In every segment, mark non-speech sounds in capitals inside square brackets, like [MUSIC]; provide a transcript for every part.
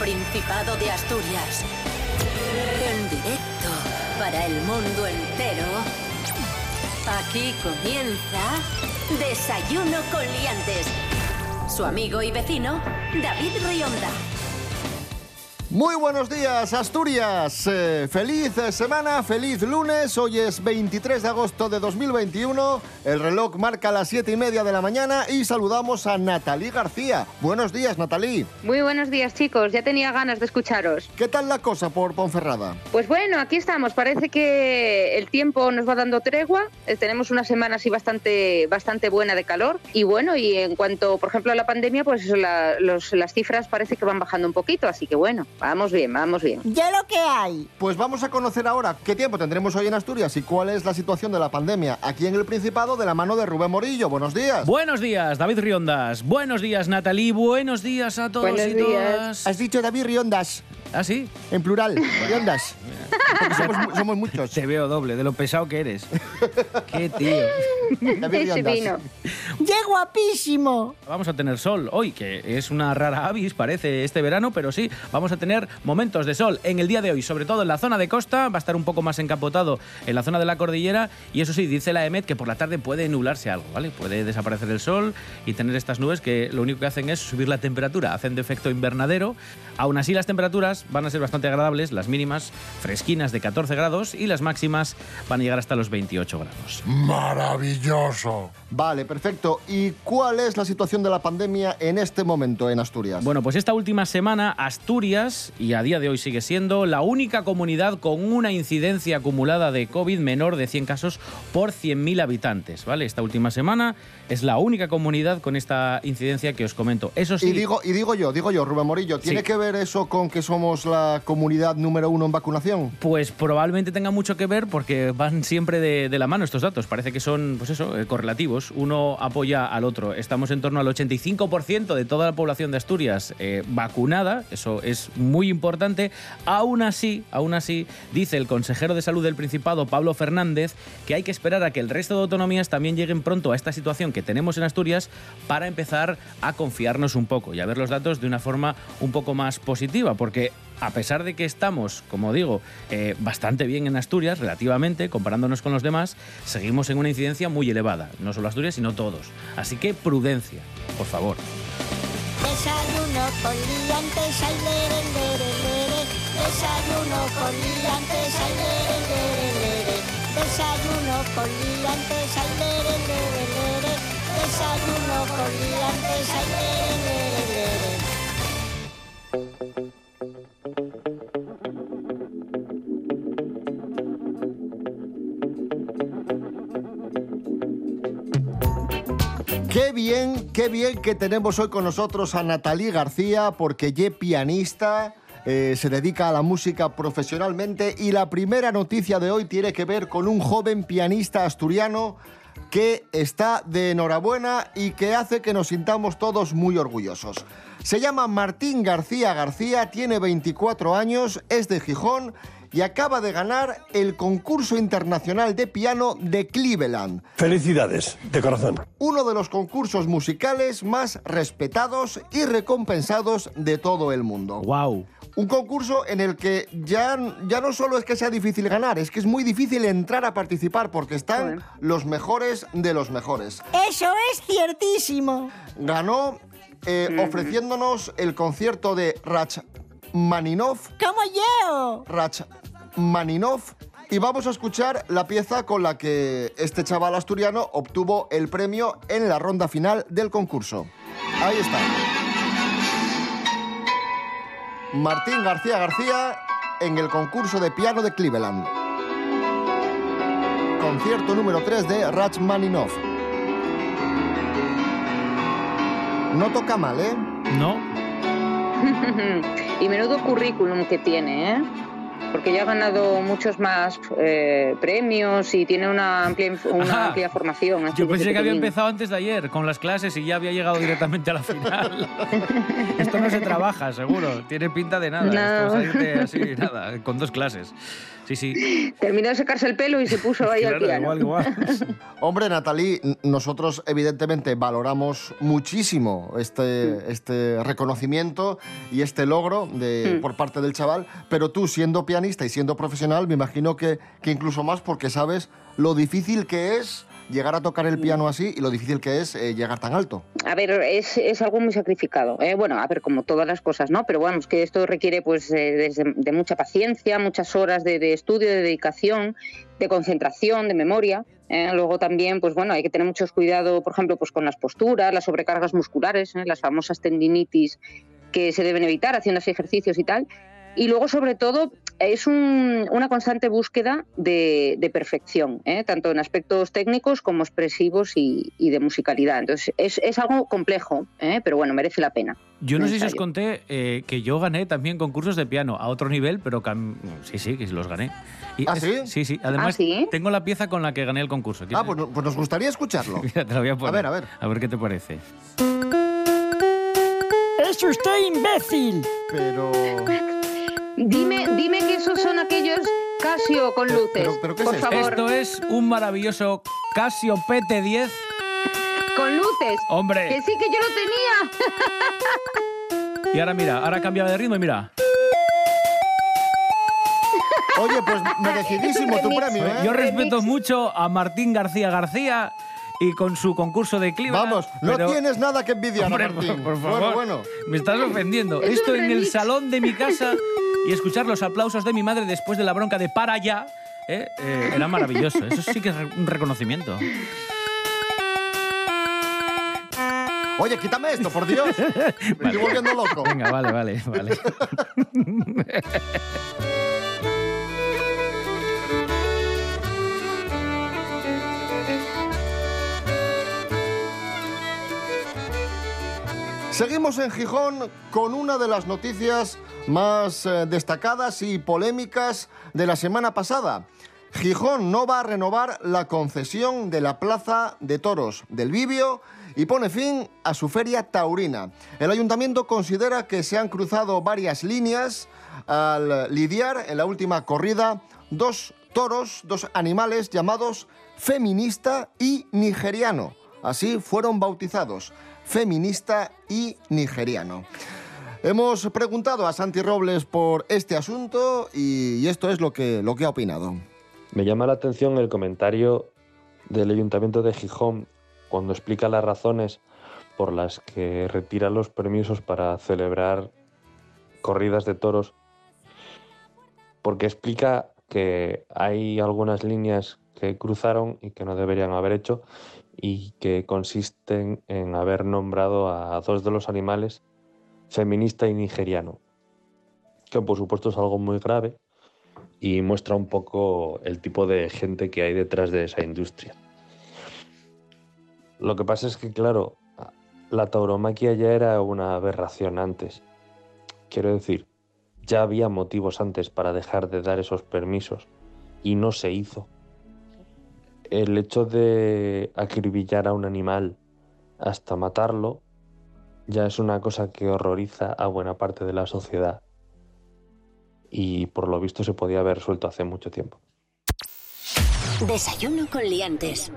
Principado de Asturias. En directo para el mundo entero. Aquí comienza Desayuno con Liantes. Su amigo y vecino, David Rionda. Muy buenos días, Asturias. Eh, feliz semana, feliz lunes. Hoy es 23 de agosto de 2021. El reloj marca las 7 y media de la mañana y saludamos a Natalí García. Buenos días, Natalí. Muy buenos días, chicos. Ya tenía ganas de escucharos. ¿Qué tal la cosa por Ponferrada? Pues bueno, aquí estamos. Parece que el tiempo nos va dando tregua. Eh, tenemos una semana así bastante, bastante buena de calor. Y bueno, y en cuanto, por ejemplo, a la pandemia, pues eso, la- los- las cifras parece que van bajando un poquito. Así que bueno, vamos bien, vamos bien. Ya lo que hay. Pues vamos a conocer ahora qué tiempo tendremos hoy en Asturias y cuál es la situación de la pandemia aquí en el Principado de la mano de Rubén Morillo. Buenos días. Buenos días, David Riondas. Buenos días, Natalie. Buenos días a todos Buenos y días. todas. Has dicho David Riondas, ¿Ah, sí? en plural. Riondas. Porque [LAUGHS] somos, somos muchos. Te veo doble, de lo pesado que eres. [LAUGHS] Qué tío. David Riondas. ¡Qué guapísimo! Vamos a tener sol hoy, que es una rara avis, parece, este verano, pero sí, vamos a tener momentos de sol en el día de hoy, sobre todo en la zona de costa, va a estar un poco más encapotado en la zona de la cordillera, y eso sí, dice la EMET que por la tarde puede nublarse algo, ¿vale? Puede desaparecer el sol y tener estas nubes que lo único que hacen es subir la temperatura, hacen de efecto invernadero. Aún así, las temperaturas van a ser bastante agradables, las mínimas fresquinas de 14 grados y las máximas van a llegar hasta los 28 grados. Maravilloso. Vale, perfecto. ¿Y cuál es la situación de la pandemia en este momento en Asturias? Bueno, pues esta última semana Asturias, y a día de hoy sigue siendo, la única comunidad con una incidencia acumulada de COVID menor de 100 casos por 100.000 habitantes, ¿vale? Esta última semana es la única comunidad con esta incidencia que os comento. Eso sí, Y digo, y digo yo, digo yo, Rubén Morillo, ¿tiene Sí. que ver eso con que somos la comunidad número uno en vacunación? pues probablemente tenga mucho que ver porque van siempre de, de la mano estos datos. Parece que son, pues eso, eh, correlativos. Uno apoya al otro. Estamos en torno al 85% de toda la población de Asturias eh, vacunada. Eso es muy importante. Aún así, aún así, dice el consejero de salud del Principado, Pablo Fernández, que hay que esperar a que el resto de autonomías también lleguen pronto a esta situación que tenemos en Asturias para empezar a confiarnos un poco y a ver los datos de una forma un poco más positiva, porque a pesar de que estamos, como digo, eh, bastante bien en Asturias, relativamente, comparándonos con los demás, seguimos en una incidencia muy elevada. No solo Asturias, sino todos. Así que prudencia, por favor. Desayuno con liantes, ay, lere, lere, lere. Desayuno con liantes, ay. Desayuno con liantes, ay, lere, lere. Desayuno con liantes, ay, lere. Qué bien, qué bien que tenemos hoy con nosotros a Natalí García, porque ye pianista, eh, se dedica a la música profesionalmente y la primera noticia de hoy tiene que ver con un joven pianista asturiano que está de enhorabuena y que hace que nos sintamos todos muy orgullosos. Se llama Martín García García, tiene 24 años, es de Gijón y acaba de ganar el concurso internacional de piano de Cleveland Felicidades, de corazón. uno de los concursos musicales más respetados y recompensados de todo el mundo. ¡Wow! Un concurso en el que ya, ya no solo es que sea difícil ganar, es que es muy difícil entrar a participar porque están los mejores de los mejores. Eso es ciertísimo. Ganó eh, ofreciéndonos el concierto de Rachmaninov, Como yo. Rachmaninov, y vamos a escuchar la pieza con la que este chaval asturiano obtuvo el premio en la ronda final del concurso. Ahí está. Martín García García en el concurso de piano de Cleveland. Concierto número 3 de Rachmaninov. No toca mal, ¿eh? ¿No? [LAUGHS] y menudo currículum que tiene, ¿eh? Porque ya ha ganado muchos más eh, premios y tiene una amplia, una amplia formación. Yo pensé que había empezado antes de ayer con las clases y ya había llegado directamente a la final. [LAUGHS] Esto no se trabaja, seguro. Tiene pinta de nada. No. Esto es así, nada, con dos clases. Sí, sí. Terminó de secarse el pelo y se puso ahí al piano. igual, igual. [LAUGHS] Hombre, Natalie, n- nosotros evidentemente valoramos muchísimo este, este reconocimiento y este logro de, Mm. por parte del chaval, pero tú siendo pianista y siendo profesional, me imagino que, que incluso más porque sabes lo difícil que es llegar a tocar el piano así y lo difícil que es eh, llegar tan alto. A ver, es, es algo muy sacrificado. ¿eh? Bueno, a ver, como todas las cosas, ¿no? Pero bueno, es que esto requiere pues eh, desde- de mucha paciencia, muchas horas de, de estudio, de dedicación, de concentración, de memoria. ¿eh? Luego también, pues bueno, hay que tener mucho cuidado, por ejemplo, pues con las posturas, las sobrecargas musculares, ¿eh? las famosas tendinitis que se deben evitar haciendo ejercicios y tal. Y luego, sobre todo, es un- una constante búsqueda de, de perfección, ¿eh? tanto en aspectos técnicos como expresivos y, y de musicalidad. Entonces, es, es algo complejo, ¿eh? pero bueno, merece la pena. Yo no sé si os conté eh, que yo gané también concursos de piano a otro nivel, pero cam- sí, sí, que los gané. Y ¿Ah, es- sí? Sí, sí. Además, ¿Ah, sí? tengo la pieza con la que gané el concurso. Ah, pues, pues nos gustaría escucharlo. [LAUGHS] Mira, te la voy a poner. ver, a ver. A ver qué te parece. ¡Es usted imbécil! Pero... Dime, dime que esos son aquellos Casio con luces. pero- pero ¿qué es por esto? favor, Esto es un maravilloso Casio PT10. con luces. Hombre. Que sí que yo lo tenía. Y ahora mira, ahora cambiaba de ritmo y mira. Oye, pues merecidísimo tu premio, ¿eh? Yo respeto mucho a Martín García García y con su concurso de Cleveland. Vamos, no pero- tienes nada que envidiar, Hombre, Martín. por, por favor. Bueno, bueno. Me estás ofendiendo. Es Esto en el salón de mi casa y escuchar los aplausos de mi madre después de la bronca de para allá. ¿eh? Eh, era maravilloso. Eso sí que es un reconocimiento. Oye, quítame esto, por Dios. [LAUGHS] Me estoy volviendo loco. Venga, vale, vale, vale. [LAUGHS] Seguimos en Gijón con una de las noticias más eh, destacadas y polémicas de la semana pasada. Gijón no va a renovar la concesión de la Plaza de Toros del Bibio y pone fin a su feria taurina. El ayuntamiento considera que se han cruzado varias líneas al lidiar en la última corrida dos toros, dos animales llamados feminista y nigeriano. Así fueron bautizados, feminista y nigeriano. Hemos preguntado a Santi Robles por este asunto y, esto es lo que, lo que ha opinado. Me llama la atención el comentario del Ayuntamiento de Gijón cuando explica las razones por las que retira los permisos para celebrar corridas de toros, porque explica que hay algunas líneas que cruzaron y que no deberían haber hecho y que consisten en haber nombrado a dos de los animales feminista y nigeriano, que por supuesto es algo muy grave y muestra un poco el tipo de gente que hay detrás de esa industria. Lo que pasa es que, claro, la tauromaquia ya era una aberración antes. Quiero decir, ya había motivos antes para dejar de dar esos permisos y no se hizo. El hecho de acribillar a un animal hasta matarlo ya es una cosa que horroriza a buena parte de la sociedad y por lo visto se podía haber resuelto hace mucho tiempo. Desayuno con liantes.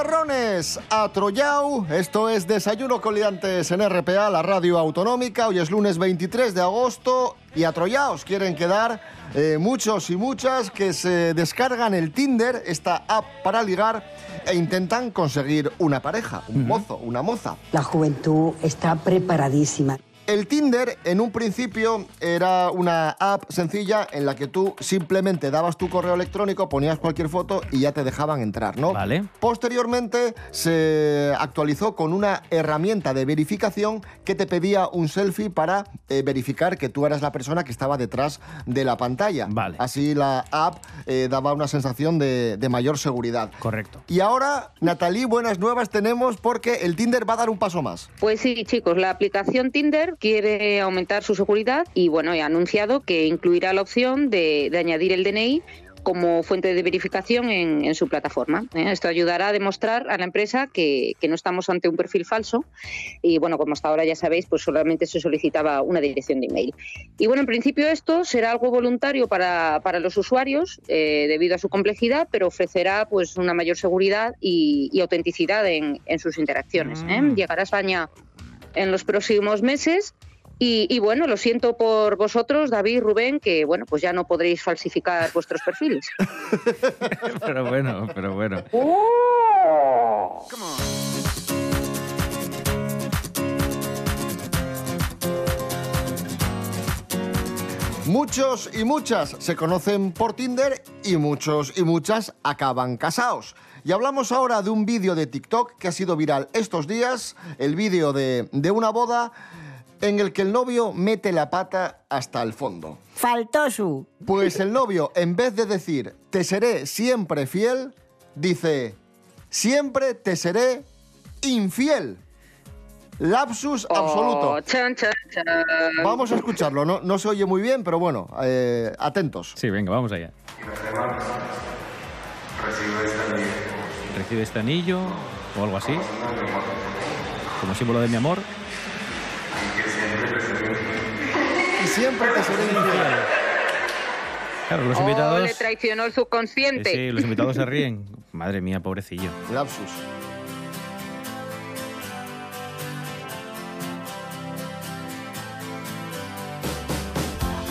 Los berrones a Troyau. Esto es Desayuno con Liantes en RPA, la radio autonómica. Hoy es lunes 23 de agosto y a Troyau os quieren quedar eh, muchos y muchas que se descargan el Tinder, esta app para ligar, e intentan conseguir una pareja, un mozo, una moza. La juventud está preparadísima. El Tinder en un principio era una app sencilla en la que tú simplemente dabas tu correo electrónico, ponías cualquier foto y ya te dejaban entrar, ¿no? Vale. Posteriormente se actualizó con una herramienta de verificación que te pedía un selfie para eh, verificar que tú eras la persona que estaba detrás de la pantalla. Vale. Así la app eh, daba una sensación de, de mayor seguridad. Correcto. Y ahora, Natalie, buenas nuevas tenemos porque el Tinder va a dar un paso más. Pues sí, chicos, la aplicación Tinder quiere aumentar su seguridad y bueno, ha anunciado que incluirá la opción de, de añadir el DNI como fuente de verificación en, en su plataforma. ¿eh? Esto ayudará a demostrar a la empresa que, que no estamos ante un perfil falso y bueno, como hasta ahora ya sabéis, pues solamente se solicitaba una dirección de email. Y bueno, en principio esto será algo voluntario para, para los usuarios eh, debido a su complejidad, pero ofrecerá pues una mayor seguridad y, y autenticidad en, en sus interacciones. ¿eh? Mm. Llegará a España en los próximos meses. Y, y, bueno, lo siento por vosotros, David, Rubén, que bueno, pues ya no podréis falsificar vuestros perfiles. [LAUGHS] pero bueno, pero bueno. Muchos y muchas se conocen por Tinder y muchos y muchas acaban casados. Y hablamos ahora de un vídeo de TikTok que ha sido viral estos días, el vídeo de, de una boda en el que el novio mete la pata hasta el fondo. Faltó su. Pues el novio, en vez de decir te seré siempre fiel, dice siempre te seré infiel. Lapsus absoluto. Oh, chan, chan, chan. Vamos a escucharlo, no, no se oye muy bien, pero bueno, eh, atentos. Sí, venga, vamos allá. Recibe este anillo o algo así. Como símbolo de mi amor. Y siempre te seré infiel. Claro, los Oh, invitados. le traicionó el Sí, subconsciente. sí, los invitados se ríen. Madre mía, pobrecillo. Lapsus.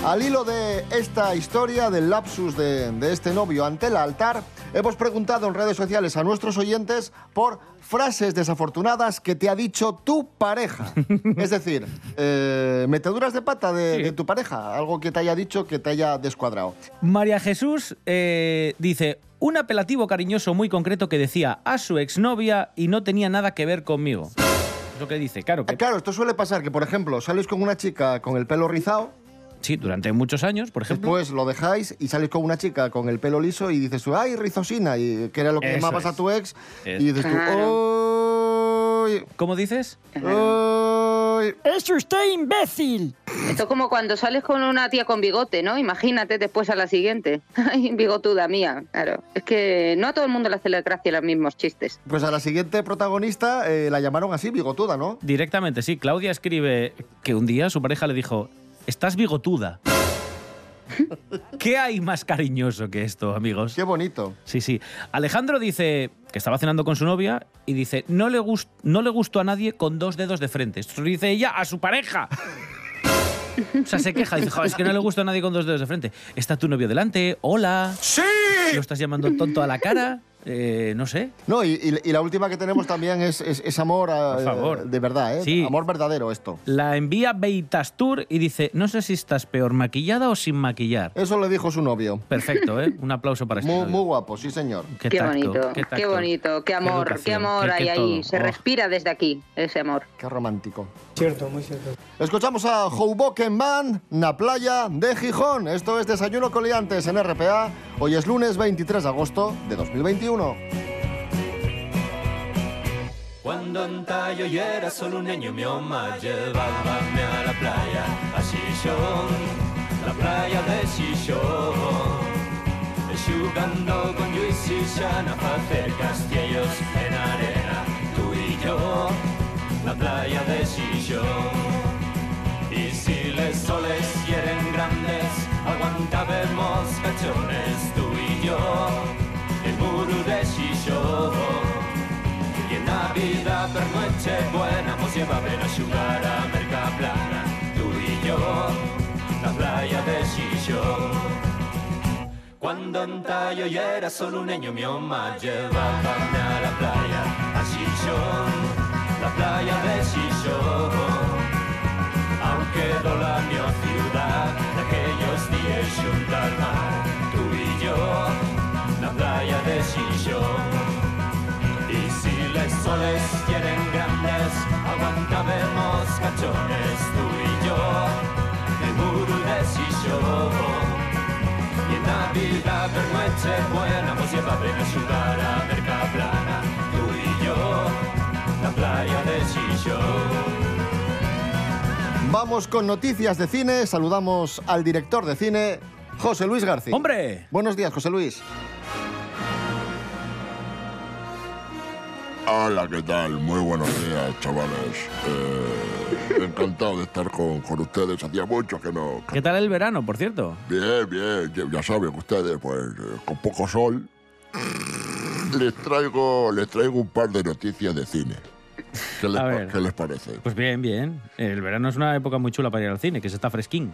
Al hilo de esta historia del lapsus de, de este novio ante el altar, hemos preguntado en redes sociales a nuestros oyentes por frases desafortunadas que te ha dicho tu pareja. [LAUGHS] es decir, eh, meteduras de pata de, Sí. de tu pareja, algo que te haya dicho que te haya descuadrado. María Jesús eh, dice un apelativo cariñoso muy concreto que decía a su exnovia y no tenía nada que ver conmigo. Es lo que dice, claro que Ah, Claro, esto suele pasar que, por ejemplo, sales con una chica con el pelo rizado, sí, durante muchos años, por ejemplo. Después lo dejáis y sales con una chica con el pelo liso y dices tú, ay, rizosina, y que era lo que Eso llamabas es. a tu ex, Es- y dices tú, ¡ay! ¿Cómo dices? ¡ay! ¡Es usted imbécil! Esto como cuando sales con una tía con bigote, ¿no? Imagínate después a la siguiente. [LAUGHS] Ay, bigotuda mía, claro. Es que no a todo el mundo le hace la gracia los mismos chistes. Pues a la siguiente protagonista eh, la llamaron así, bigotuda, ¿no? Directamente, sí. Claudia escribe que un día su pareja le dijo, estás bigotuda. ¿Qué hay más cariñoso que esto, amigos? Qué bonito. Sí, sí. Alejandro dice que estaba cenando con su novia y dice, no le, gust- no le gustó a nadie con dos dedos de frente. Esto lo dice ella a su pareja. O sea, se queja. Dice, "Jo, es que no le gusta a nadie con dos dedos de frente. Está tu novio delante. Hola. ¡Sí! ¿Lo estás llamando tonto a la cara? Eh, no sé. No, y, y- y la última que tenemos también es, es- es amor a- Por favor. de verdad, ¿eh? Sí. Amor verdadero esto. La envía Beitastur y dice, no sé si estás peor maquillada o sin maquillar. Eso le dijo su novio. Perfecto, ¿eh? Un aplauso para este Muy, novio. muy guapo, sí señor. Qué, Qué, tacto, bonito, qué, bonito, qué amor, qué, amor hay ahí. Se Oh. respira desde aquí, ese amor. Qué romántico. Cierto, muy cierto. Escuchamos a Hoboken Man, na playa de Gijón. Esto es Desayuno Coliantes en RPA. Hoy es lunes 23 de agosto de 2021. Cuando antaño yo era solo un niño, mi mamá llevábame a la playa, a Xixón, la playa de Xixón. Jugando con Luis y Shana, hacer castillos en arena, tú y yo, la playa de Xixón. Y si les soles quieren grandes, aguantábamos cachones, el muro de Xixó Y en Navidad per noche buena pues Mos llevaven a xugar a merca plana Tú y yo, la playa de Xixó Cuando en tallo y era solo un niño Mi mamá llevábame a la playa A Xixó, la playa de Xixó Aunque la mi ciudad de aquellos días junto al mar de Xixón Y si los soles quieren grandes Aguantabemos cachones Tú y yo, el muro de Xixón Y en Navidad per noche buena Nos lleva a ver a jugar a Mercaplana Tú y yo, la playa de Xixón Vamos con noticias de cine. Saludamos al director de cine, José Luis García. ¡Hombre! Buenos días, José Luis. Hola, ¿qué tal? Muy buenos días, chavales. Eh, encantado de estar con, con ustedes. Hacía mucho que no... ¿Qué tal el verano, por cierto? Bien, bien. Ya, saben ustedes, pues, eh, con poco sol. Les traigo, les traigo un par de noticias de cine. ¿Qué les, ver. qué les parece? Pues bien, bien. El verano es una época muy chula para ir al cine, que se está fresquín.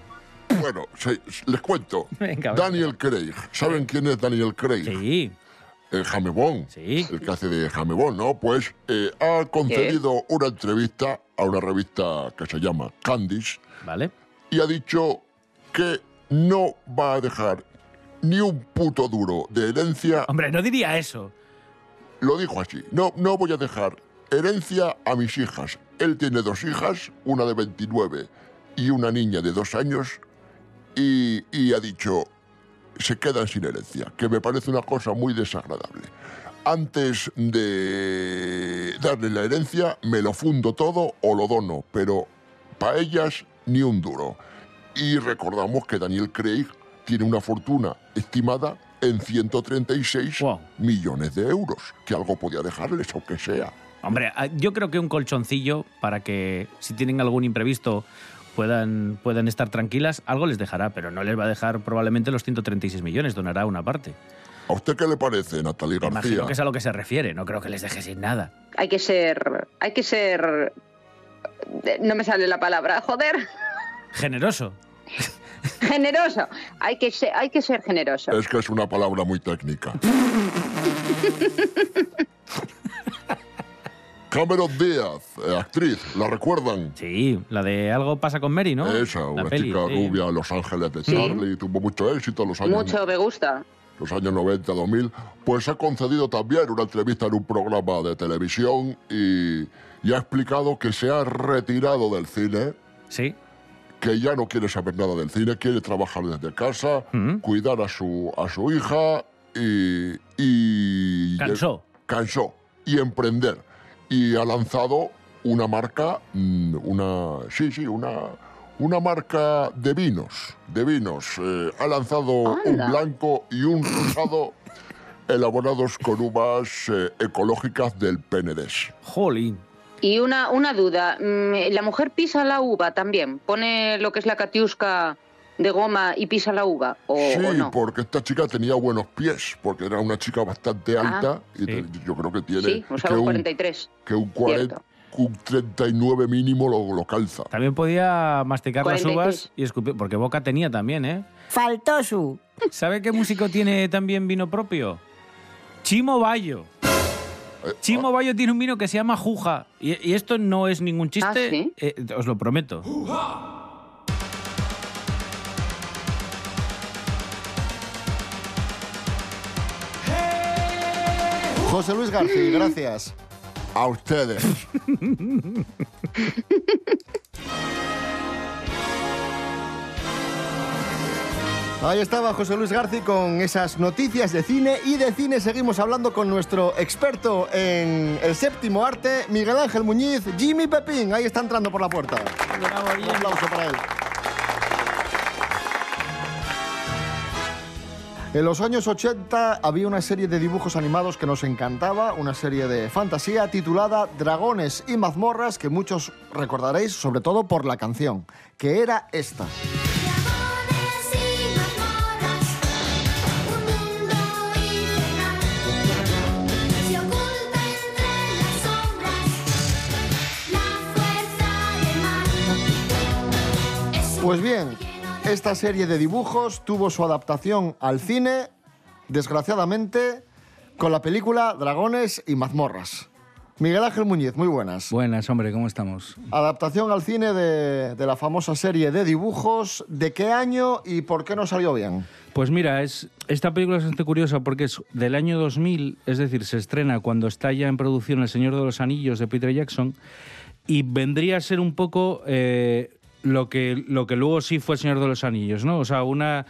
Bueno, se- les cuento. [LAUGHS] Venga. Daniel Craig. ¿Saben quién es Daniel Craig? Sí. El Jamebón. Sí. El que hace de Jamebón, ¿no? Pues eh, ha concedido una entrevista a una revista que se llama Candice Vale. y ha dicho que no va a dejar ni un puto duro de herencia. Hombre, no diría eso. Lo dijo así. No, no voy a dejar herencia a mis hijas. Él tiene dos hijas, una de 29 y una niña de dos años, y, y ha dicho, se quedan sin herencia, que me parece una cosa muy desagradable. Antes de darle la herencia, me lo fundo todo o lo dono, pero para ellas ni un duro. Y recordamos que Daniel Craig tiene una fortuna estimada en 136 millones de euros, que algo podía dejarles, aunque sea. Hombre, ah, yo creo que un colchoncillo para que si tienen algún imprevisto puedan, puedan estar tranquilas, algo les dejará, pero no les va a dejar probablemente los 136 millones, donará una parte. ¿A usted qué le parece, Natalie García? Imagino que es a lo que se refiere, no creo que les deje sin nada. Hay que ser. Hay que ser. No me sale la palabra, joder. Generoso. Generoso. Hay que ser, hay que ser generoso. Es que es una palabra muy técnica. [LAUGHS] Cameron Díaz, eh, actriz, ¿la recuerdan? Sí, la de Algo pasa con Mary, ¿no? Esa, La una peli, chica sí. rubia, Los Ángeles de Sí. Charlie, tuvo mucho éxito en los años, Mucho me gusta. los años 90, 2000. Pues ha concedido también una entrevista en un programa de televisión y, y ha explicado que se ha retirado del cine. Sí. Que ya no quiere saber nada del cine, quiere trabajar desde casa, Mm. cuidar a su, a su hija y, y... Cansó. Cansó. Y emprender. Y ha lanzado una marca, mm, una... Sí, sí, una... Una marca de vinos, de vinos. Eh, ha lanzado un blanco y un rosado elaborados con uvas eh, ecológicas del Penedés. Jolín. Y una, una duda. mm, La mujer pisa la uva también. Pone lo que es la catiusca de goma y pisa la uva. ¿O, sí, o no? porque esta chica tenía buenos pies, porque era una chica bastante Ah. alta y te- yo creo que tiene Sí, o sea, que, un un, 43. que un 40, un 39 mínimo lo, lo calza. También podía masticar las 43. uvas y escupir, porque boca tenía también, ¿eh? Faltó su. ¿Sabe qué músico tiene también vino propio? Chimo Bayo. Eh, Chimo Bayo tiene un vino que se llama Juja. Y, y esto no es ningún chiste, ¿Ah, sí? eh, os lo prometo. José Luis García, gracias. A ustedes. Ahí estaba José Luis García con esas noticias de cine y de cine seguimos hablando con nuestro experto en el séptimo arte, Miguel Ángel Muñiz, Jimmy Pepín. Ahí está entrando por la puerta. Un aplauso para él. En los años 80 había una serie de dibujos animados que nos encantaba, una serie de fantasía titulada Dragones y mazmorras que muchos recordaréis sobre todo por la canción, que era esta. Pues bien, esta serie de dibujos tuvo su adaptación al cine, desgraciadamente, con la película Dragones y mazmorras. Miguel Ángel Muñiz, muy buenas. Buenas, hombre, ¿cómo estamos? Adaptación al cine de, de la famosa serie de dibujos. ¿De qué año y por qué no salió bien? Pues mira, es, esta película es bastante curiosa porque es del año 2000, es decir, se estrena cuando está ya en producción El Señor de los Anillos de Peter Jackson y vendría a ser un poco eh, lo, que, lo que luego sí fue Señor de los Anillos, ¿no? O sea, una,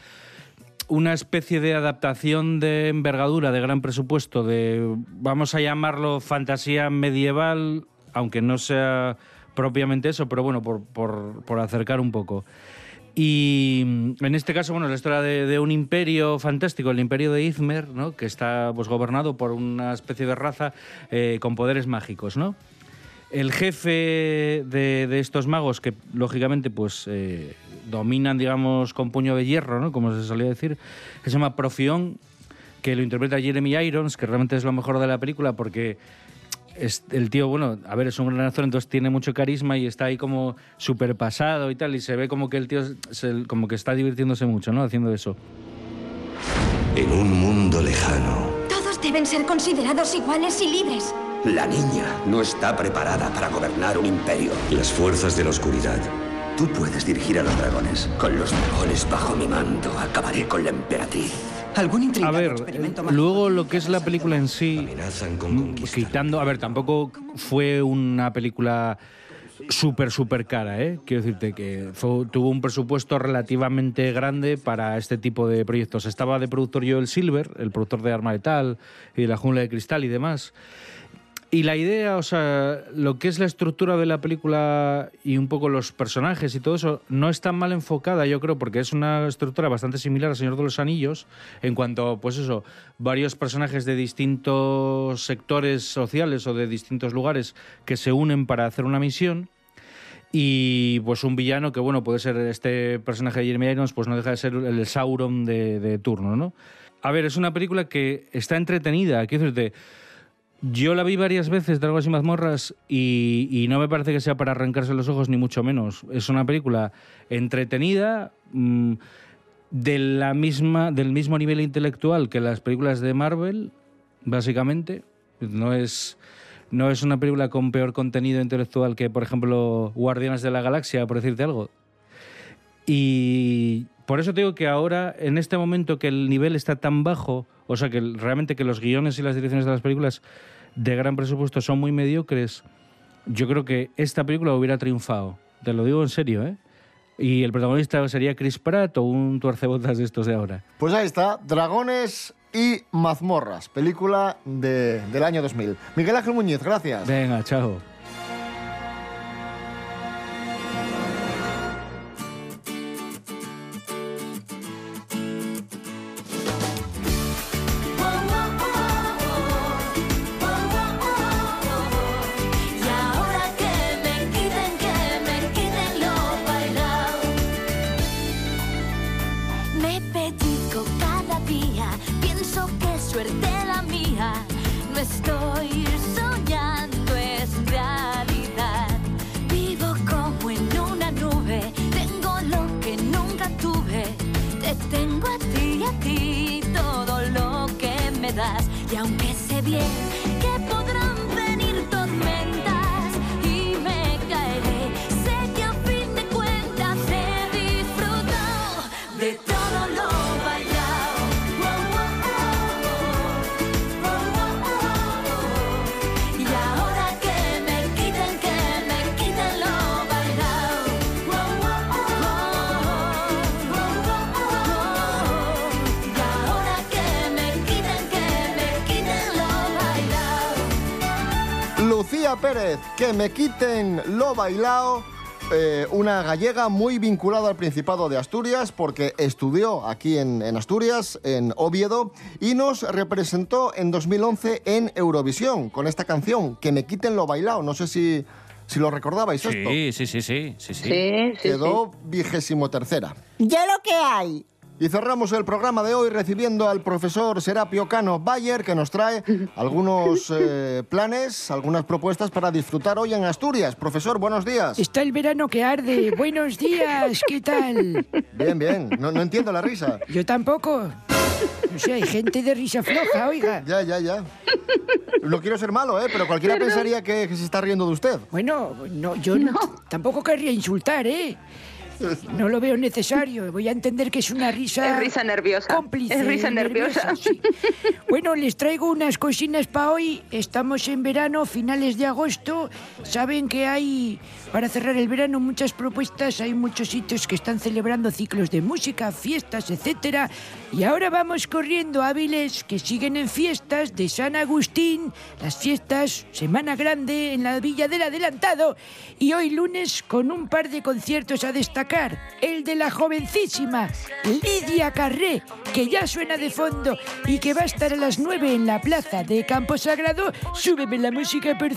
una especie de adaptación de envergadura, de gran presupuesto, de, vamos a llamarlo fantasía medieval, aunque no sea propiamente eso, pero bueno, por, por, por acercar un poco. Y en este caso, bueno, la historia de, de un imperio fantástico, el imperio de Izmer, ¿no? que está pues, gobernado por una especie de raza eh, con poderes mágicos, ¿no? El jefe de, de estos magos, que lógicamente pues eh, dominan, digamos, con puño de hierro, ¿no? como se solía decir, que se llama Profión, que lo interpreta Jeremy Irons, que realmente es lo mejor de la película porque es el tío, bueno, a ver, es un gran actor, entonces tiene mucho carisma y está ahí como súper pasado y tal, y se ve como que el tío se- como que está divirtiéndose mucho, ¿no? Haciendo eso. En un mundo lejano, Todos deben ser considerados iguales y libres. La niña no está preparada para gobernar un imperio. Las fuerzas de la oscuridad. Tú puedes dirigir a los dragones. Con los dragones bajo mi mando, acabaré con la emperatriz. ¿Algún A ver, eh, luego lo que es la película en sí, mm, quitando, a ver, tampoco fue una película súper, súper cara, ¿eh? Quiero decirte que fue- tuvo un presupuesto relativamente grande para este tipo de proyectos. Estaba de productor Joel Silver, el productor de Arma Letal y La Jungla de Cristal y demás. Y la idea, o sea, lo que es la estructura de la película y un poco los personajes y todo eso, no es tan mal enfocada, yo creo, porque es una estructura bastante similar al Señor de los Anillos, en cuanto, pues eso, varios personajes de distintos sectores sociales o de distintos lugares que se unen para hacer una misión. Y pues un villano que, bueno, puede ser este personaje de Jeremy Irons, pues no deja de ser el Sauron de, de turno, ¿no? A ver, es una película que está entretenida, quiero decirte. Yo la vi varias veces, Dragos y mazmorras, y, y no me parece que sea para arrancarse los ojos, ni mucho menos. Es una película entretenida, mm, de la misma, del mismo nivel intelectual que las películas de Marvel, básicamente. No es, no es una película con peor contenido intelectual que, por ejemplo, Guardianes de la Galaxia, por decirte algo. Y por eso te digo que ahora, en este momento que el nivel está tan bajo, o sea que realmente que los guiones y las direcciones de las películas de gran presupuesto son muy mediocres, yo creo que esta película hubiera triunfado. Te lo digo en serio, ¿eh? Y el protagonista sería Chris Pratt o un tuercebotas de estos de ahora. Pues ahí está, Dragones y mazmorras, película de- del año 2000. Miguel Ángel Muñiz, gracias. Venga, chao. Pérez, que me quiten lo bailao. eh, una gallega muy vinculada al Principado de Asturias porque estudió aquí en, en Asturias, en Oviedo, y nos representó en 2011 en Eurovisión con esta canción, Que me quiten lo bailao. No sé si, si lo recordabais esto. Sí, sí, sí, sí, sí, sí. Quedó vigésimo tercera. Ya lo que hay. Y cerramos el programa de hoy recibiendo al profesor Serapio Cano Bayer, que nos trae [LAUGHS] algunos eh, planes, algunas propuestas para disfrutar hoy en Asturias. Profesor, buenos días. Está el verano que arde. Buenos días, ¿qué tal? Bien, bien. No, no entiendo la risa. Yo tampoco. No sé, hay gente de risa floja, oiga. Ya, ya, ya. No quiero ser malo, ¿eh? Pero cualquiera Perdón. pensaría que, que se está riendo de usted. Bueno, no, yo no- tampoco querría insultar, ¿eh? No lo veo necesario. Voy a entender que es una risa. Es risa nerviosa. Cómplice. Es risa nerviosa. sí. Bueno, les traigo unas cocinas para hoy. Estamos en verano, finales de agosto. Saben que hay, para cerrar el verano, muchas propuestas. Hay muchos sitios que están celebrando ciclos de música, fiestas, etcétera. Y ahora vamos corriendo a que siguen en fiestas de San Agustín, las fiestas Semana Grande en la Villa del Adelantado. Y hoy lunes con un par de conciertos a destacar. El de la jovencísima Lidia Carré, que ya suena de fondo y que va a estar a las 9 en la plaza de Campo Sagrado. Súbeme la música, por.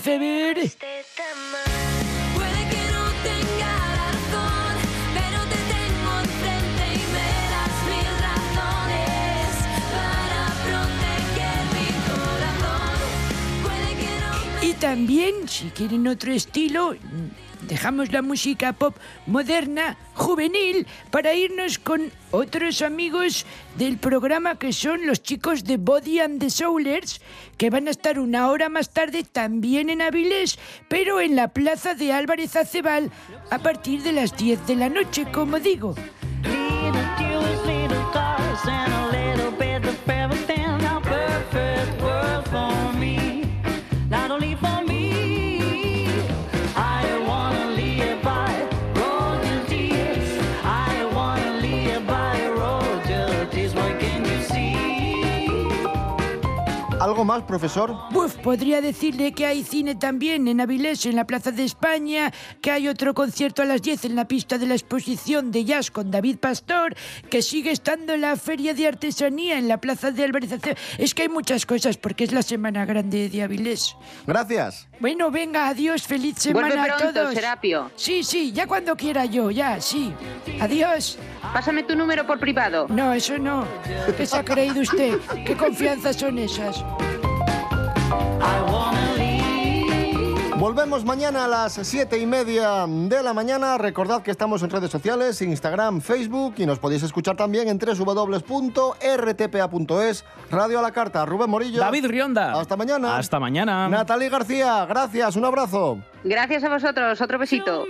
También, si quieren otro estilo, dejamos la música pop moderna, juvenil, para irnos con otros amigos del programa que son los chicos de Body and the Soulers, que van a estar una hora más tarde también en Avilés, pero en la plaza de Álvarez Acebal a partir de las 10 de la noche, como digo. ¿Algo más, profesor? Uf, podría decirle que hay cine también en Avilés, en la Plaza de España, que hay otro concierto a las 10 en la pista de la exposición de jazz con David Pastor, que sigue estando la Feria de Artesanía en la Plaza de Álvarez Acebal. Es que hay muchas cosas porque es la Semana Grande de Avilés. Gracias. Bueno, venga, adiós, feliz semana Vuelve a pronto, todos. Serapio. Sí, sí, ya cuando quiera yo, ya, sí. Adiós. Pásame tu número por privado. No, eso no. ¿Qué se ha creído usted? ¿Qué confianzas son esas? Volvemos mañana a las siete y media de la mañana. Recordad que estamos en redes sociales, Instagram, Facebook y nos podéis escuchar también en www.rtpa.es. Radio a la carta. Rubén Morillo. David Rionda. Hasta mañana. Hasta mañana. Natalie García, gracias. Un abrazo. Gracias a vosotros. Otro besito.